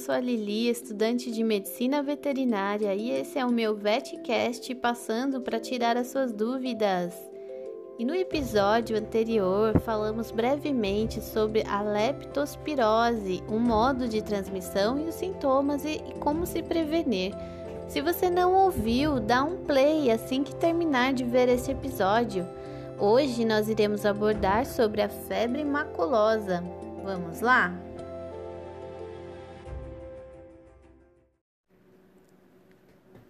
sou a Lili, estudante de Medicina Veterinária, e esse é o meu VetCast passando para tirar as suas dúvidas. E no episódio anterior falamos brevemente sobre a leptospirose, um modo de transmissão e os sintomas e, e como se prevenir. Se você não ouviu, dá um play assim que terminar de ver esse episódio. Hoje nós iremos abordar sobre a febre maculosa. Vamos lá?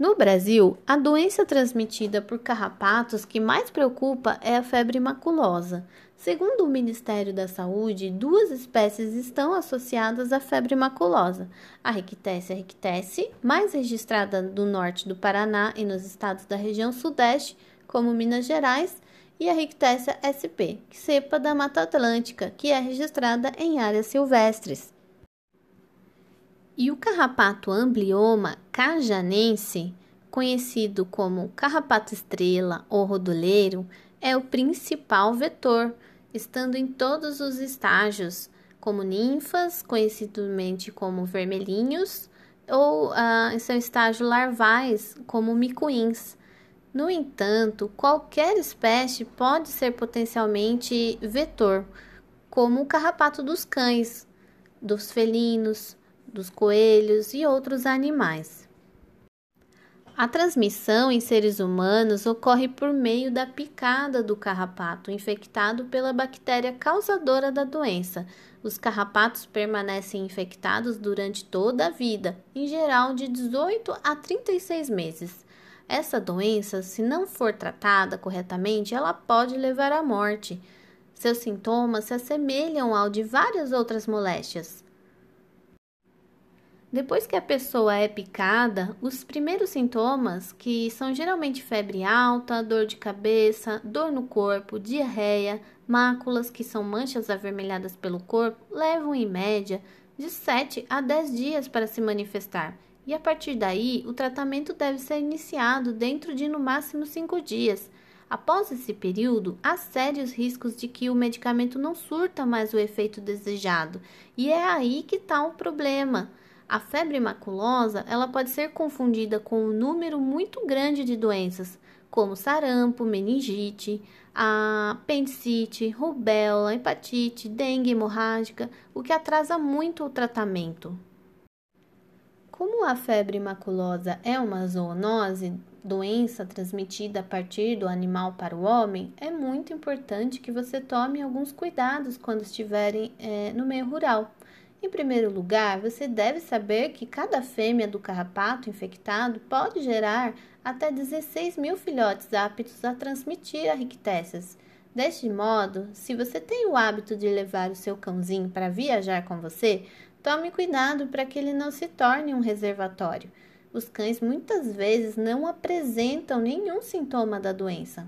No Brasil, a doença transmitida por carrapatos que mais preocupa é a febre maculosa. Segundo o Ministério da Saúde, duas espécies estão associadas à febre maculosa: a Rickettsia rickettsi, mais registrada no norte do Paraná e nos estados da região sudeste, como Minas Gerais, e a Rickettsia sp, cepa da Mata Atlântica, que é registrada em áreas silvestres. E o carrapato amblioma cajanense, conhecido como carrapato estrela ou rodoleiro, é o principal vetor, estando em todos os estágios, como ninfas, conhecidamente como vermelhinhos, ou ah, em seu estágio larvais, como micuins. No entanto, qualquer espécie pode ser potencialmente vetor, como o carrapato dos cães, dos felinos, dos coelhos e outros animais. A transmissão em seres humanos ocorre por meio da picada do carrapato infectado pela bactéria causadora da doença. Os carrapatos permanecem infectados durante toda a vida, em geral de 18 a 36 meses. Essa doença, se não for tratada corretamente, ela pode levar à morte. Seus sintomas se assemelham ao de várias outras moléstias. Depois que a pessoa é picada, os primeiros sintomas, que são geralmente febre alta, dor de cabeça, dor no corpo, diarreia, máculas, que são manchas avermelhadas pelo corpo, levam em média de 7 a 10 dias para se manifestar. E a partir daí, o tratamento deve ser iniciado dentro de no máximo 5 dias. Após esse período, há sérios riscos de que o medicamento não surta mais o efeito desejado. E é aí que está o problema. A febre maculosa ela pode ser confundida com um número muito grande de doenças, como sarampo, meningite, apendicite, rubéola, hepatite, dengue hemorrágica, o que atrasa muito o tratamento. Como a febre maculosa é uma zoonose, doença transmitida a partir do animal para o homem, é muito importante que você tome alguns cuidados quando estiverem é, no meio rural. Em primeiro lugar, você deve saber que cada fêmea do carrapato infectado pode gerar até 16 mil filhotes aptos a transmitir a rictécias. Deste modo, se você tem o hábito de levar o seu cãozinho para viajar com você, tome cuidado para que ele não se torne um reservatório. Os cães muitas vezes não apresentam nenhum sintoma da doença.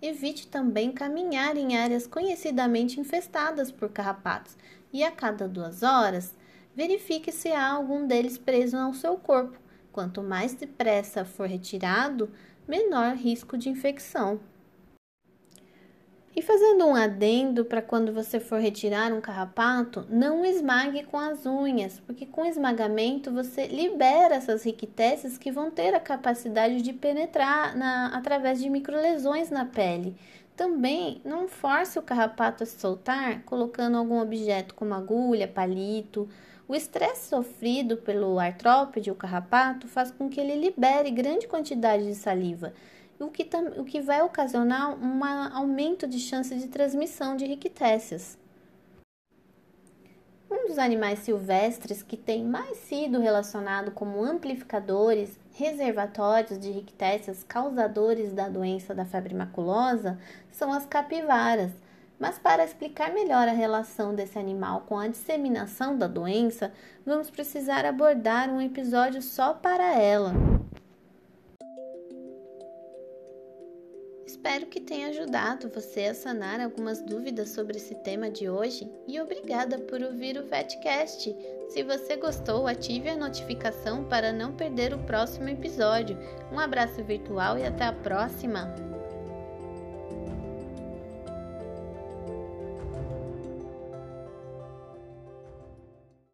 Evite também caminhar em áreas conhecidamente infestadas por carrapatos, e a cada duas horas verifique se há algum deles preso ao seu corpo. Quanto mais depressa for retirado, menor risco de infecção. E fazendo um adendo para quando você for retirar um carrapato, não esmague com as unhas, porque com esmagamento você libera essas rictécias que vão ter a capacidade de penetrar na, através de microlesões na pele. Também não force o carrapato a se soltar colocando algum objeto como agulha, palito. O estresse sofrido pelo artrópode, o carrapato, faz com que ele libere grande quantidade de saliva, o que, o que vai ocasionar um aumento de chance de transmissão de rictécias. Um dos animais silvestres que tem mais sido relacionado como amplificadores, reservatórios de rictécias causadores da doença da febre maculosa são as capivaras. Mas para explicar melhor a relação desse animal com a disseminação da doença, vamos precisar abordar um episódio só para ela. Espero que tenha ajudado você a sanar algumas dúvidas sobre esse tema de hoje e obrigada por ouvir o VetCast. Se você gostou, ative a notificação para não perder o próximo episódio. Um abraço virtual e até a próxima!